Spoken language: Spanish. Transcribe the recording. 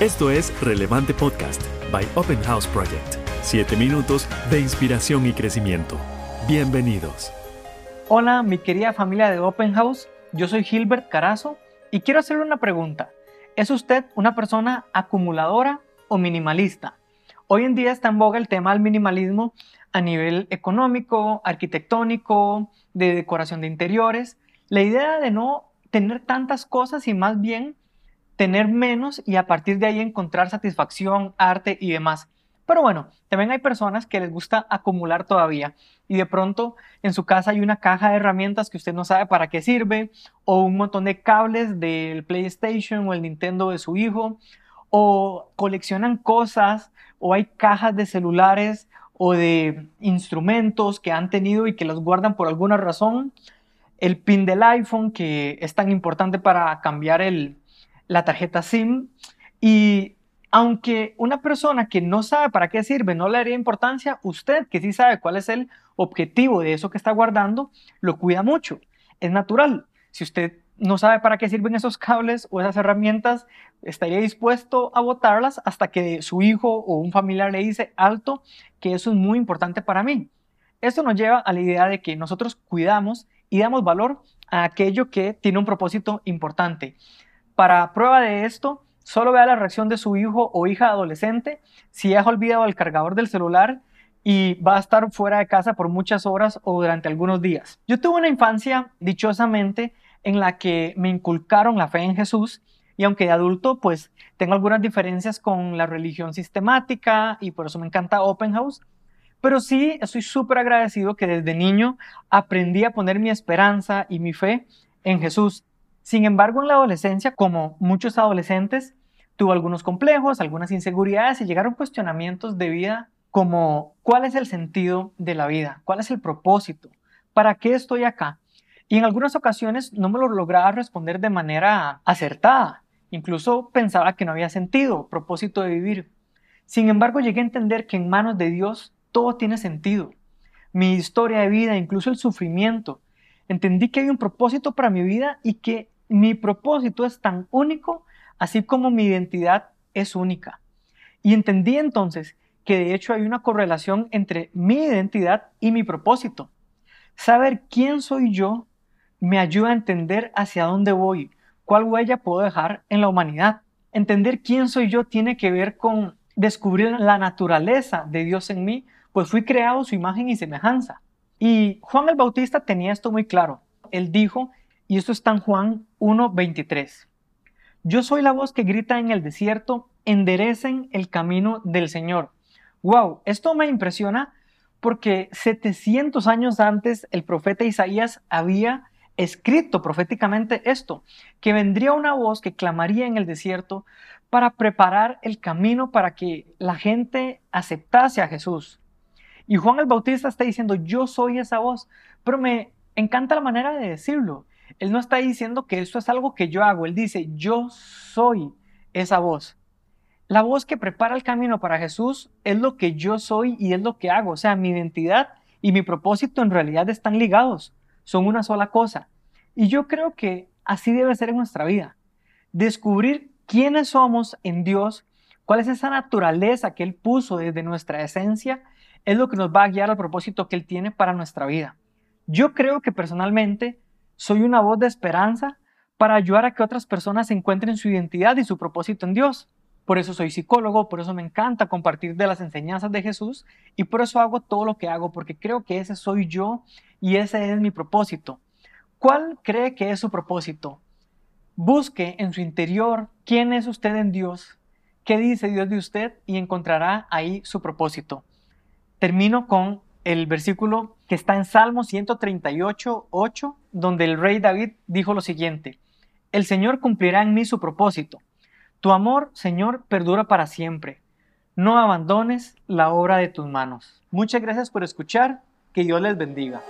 Esto es Relevante Podcast by Open House Project. Siete minutos de inspiración y crecimiento. Bienvenidos. Hola, mi querida familia de Open House. Yo soy Gilbert Carazo y quiero hacerle una pregunta. ¿Es usted una persona acumuladora o minimalista? Hoy en día está en boga el tema del minimalismo a nivel económico, arquitectónico, de decoración de interiores. La idea de no tener tantas cosas y más bien tener menos y a partir de ahí encontrar satisfacción, arte y demás. Pero bueno, también hay personas que les gusta acumular todavía y de pronto en su casa hay una caja de herramientas que usted no sabe para qué sirve o un montón de cables del PlayStation o el Nintendo de su hijo o coleccionan cosas o hay cajas de celulares o de instrumentos que han tenido y que los guardan por alguna razón. El pin del iPhone que es tan importante para cambiar el, la tarjeta SIM y aunque una persona que no sabe para qué sirve no le daría importancia, usted que sí sabe cuál es el objetivo de eso que está guardando, lo cuida mucho. Es natural. Si usted no sabe para qué sirven esos cables o esas herramientas, estaría dispuesto a botarlas hasta que su hijo o un familiar le dice alto que eso es muy importante para mí. Esto nos lleva a la idea de que nosotros cuidamos y damos valor a aquello que tiene un propósito importante. Para prueba de esto, solo vea la reacción de su hijo o hija adolescente si ha olvidado el cargador del celular y va a estar fuera de casa por muchas horas o durante algunos días. Yo tuve una infancia, dichosamente, en la que me inculcaron la fe en Jesús y aunque de adulto pues tengo algunas diferencias con la religión sistemática y por eso me encanta Open House, pero sí estoy súper agradecido que desde niño aprendí a poner mi esperanza y mi fe en Jesús. Sin embargo, en la adolescencia, como muchos adolescentes, tuvo algunos complejos, algunas inseguridades y llegaron cuestionamientos de vida como ¿cuál es el sentido de la vida? ¿Cuál es el propósito? ¿Para qué estoy acá? Y en algunas ocasiones no me lo lograba responder de manera acertada. Incluso pensaba que no había sentido, propósito de vivir. Sin embargo, llegué a entender que en manos de Dios todo tiene sentido. Mi historia de vida, incluso el sufrimiento. Entendí que hay un propósito para mi vida y que mi propósito es tan único, así como mi identidad es única. Y entendí entonces que de hecho hay una correlación entre mi identidad y mi propósito. Saber quién soy yo me ayuda a entender hacia dónde voy, cuál huella puedo dejar en la humanidad. Entender quién soy yo tiene que ver con descubrir la naturaleza de Dios en mí, pues fui creado su imagen y semejanza. Y Juan el Bautista tenía esto muy claro. Él dijo y esto está en Juan 1.23. Yo soy la voz que grita en el desierto, enderecen el camino del Señor. ¡Wow! Esto me impresiona porque 700 años antes el profeta Isaías había escrito proféticamente esto, que vendría una voz que clamaría en el desierto para preparar el camino para que la gente aceptase a Jesús. Y Juan el Bautista está diciendo, yo soy esa voz, pero me encanta la manera de decirlo. Él no está diciendo que esto es algo que yo hago, él dice, yo soy esa voz. La voz que prepara el camino para Jesús es lo que yo soy y es lo que hago. O sea, mi identidad y mi propósito en realidad están ligados, son una sola cosa. Y yo creo que así debe ser en nuestra vida. Descubrir quiénes somos en Dios, cuál es esa naturaleza que Él puso desde nuestra esencia, es lo que nos va a guiar al propósito que Él tiene para nuestra vida. Yo creo que personalmente soy una voz de esperanza para ayudar a que otras personas encuentren su identidad y su propósito en Dios. Por eso soy psicólogo, por eso me encanta compartir de las enseñanzas de Jesús y por eso hago todo lo que hago, porque creo que ese soy yo y ese es mi propósito. ¿Cuál cree que es su propósito? Busque en su interior quién es usted en Dios, qué dice Dios de usted y encontrará ahí su propósito. Termino con el versículo que está en Salmo 138, 8, donde el rey David dijo lo siguiente, El Señor cumplirá en mí su propósito. Tu amor, Señor, perdura para siempre. No abandones la obra de tus manos. Muchas gracias por escuchar. Que Dios les bendiga.